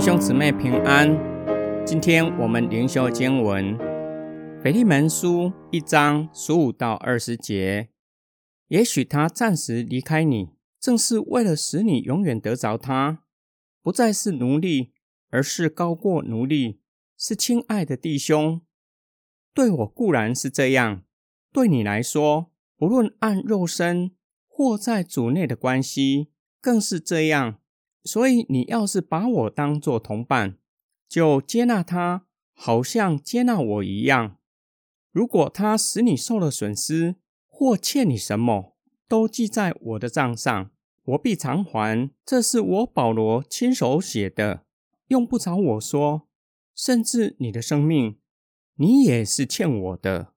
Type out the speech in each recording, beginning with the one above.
弟兄姊妹平安。今天我们灵修经文《腓利门书》一章十五到二十节。也许他暂时离开你，正是为了使你永远得着他，不再是奴隶，而是高过奴隶，是亲爱的弟兄。对我固然是这样，对你来说，不论按肉身或在主内的关系，更是这样。所以，你要是把我当作同伴，就接纳他，好像接纳我一样。如果他使你受了损失，或欠你什么，都记在我的账上，我必偿还。这是我保罗亲手写的，用不着我说。甚至你的生命，你也是欠我的。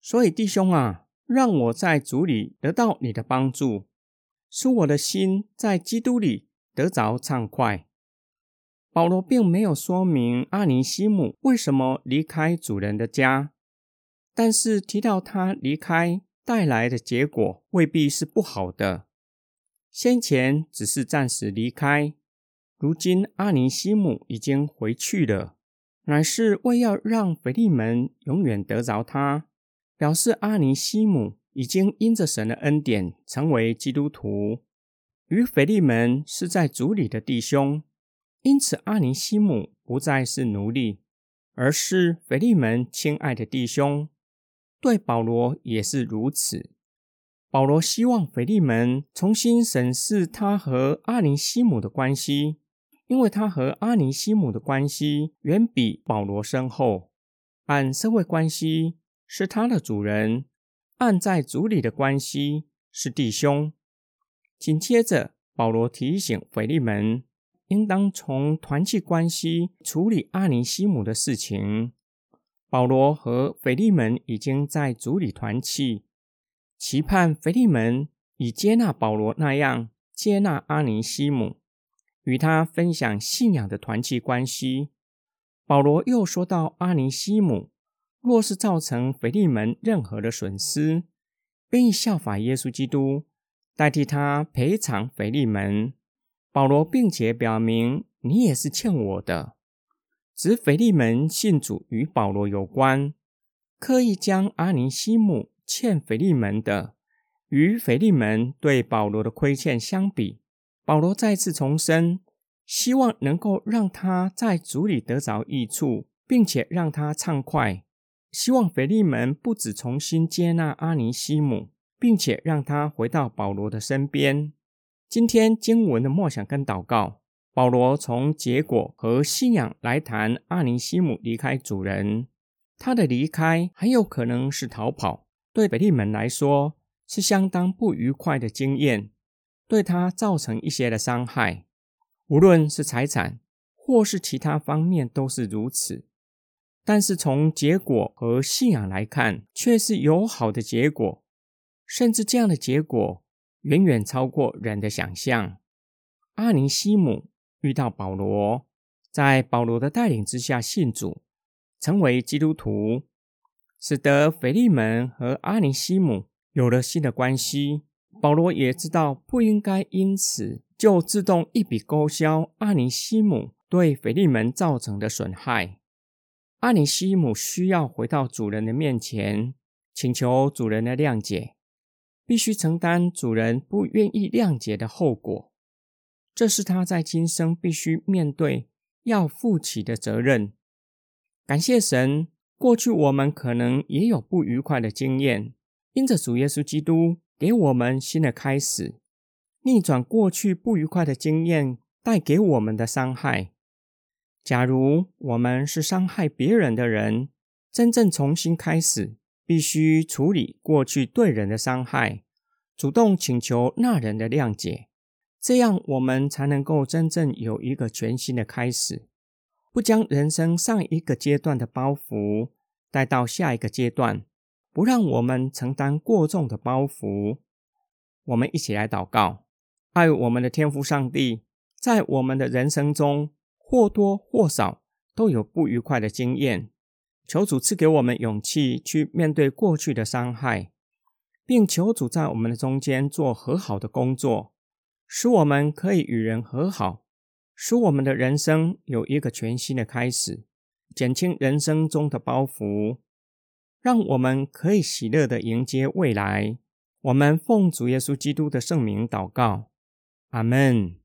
所以，弟兄啊，让我在主里得到你的帮助，使我的心在基督里。得着畅快。保罗并没有说明阿尼西姆为什么离开主人的家，但是提到他离开带来的结果未必是不好的。先前只是暂时离开，如今阿尼西姆已经回去了，乃是为要让腓利门永远得着他，表示阿尼西姆已经因着神的恩典成为基督徒。与腓利门是在主里的弟兄，因此阿尼西姆不再是奴隶，而是腓利门亲爱的弟兄。对保罗也是如此。保罗希望腓利门重新审视他和阿尼西姆的关系，因为他和阿尼西姆的关系远比保罗深厚。按社会关系是他的主人，按在主里的关系是弟兄。紧接着，保罗提醒腓利门，应当从团契关系处理阿尼西姆的事情。保罗和腓利门已经在主里团契，期盼腓利门以接纳保罗那样接纳阿尼西姆，与他分享信仰的团契关系。保罗又说到，阿尼西姆若是造成腓利门任何的损失，便效法耶稣基督。代替他赔偿腓利门，保罗并且表明你也是欠我的。指腓利门信主与保罗有关，刻意将阿尼西姆欠腓利门的与腓利门对保罗的亏欠相比，保罗再次重申，希望能够让他在主里得着益处，并且让他畅快。希望腓利门不止重新接纳阿尼西姆。并且让他回到保罗的身边。今天经文的默想跟祷告，保罗从结果和信仰来谈阿尼西姆离开主人。他的离开很有可能是逃跑，对北利门来说是相当不愉快的经验，对他造成一些的伤害，无论是财产或是其他方面都是如此。但是从结果和信仰来看，却是有好的结果。甚至这样的结果远远超过人的想象。阿尼西姆遇到保罗，在保罗的带领之下信主，成为基督徒，使得腓利门和阿尼西姆有了新的关系。保罗也知道不应该因此就自动一笔勾销阿尼西姆对腓利门造成的损害。阿尼西姆需要回到主人的面前，请求主人的谅解。必须承担主人不愿意谅解的后果，这是他在今生必须面对、要负起的责任。感谢神，过去我们可能也有不愉快的经验，因着主耶稣基督给我们新的开始，逆转过去不愉快的经验带给我们的伤害。假如我们是伤害别人的人，真正重新开始。必须处理过去对人的伤害，主动请求那人的谅解，这样我们才能够真正有一个全新的开始，不将人生上一个阶段的包袱带到下一个阶段，不让我们承担过重的包袱。我们一起来祷告，爱我们的天父上帝，在我们的人生中或多或少都有不愉快的经验。求主赐给我们勇气去面对过去的伤害，并求主在我们的中间做和好的工作，使我们可以与人和好，使我们的人生有一个全新的开始，减轻人生中的包袱，让我们可以喜乐的迎接未来。我们奉主耶稣基督的圣名祷告，阿门。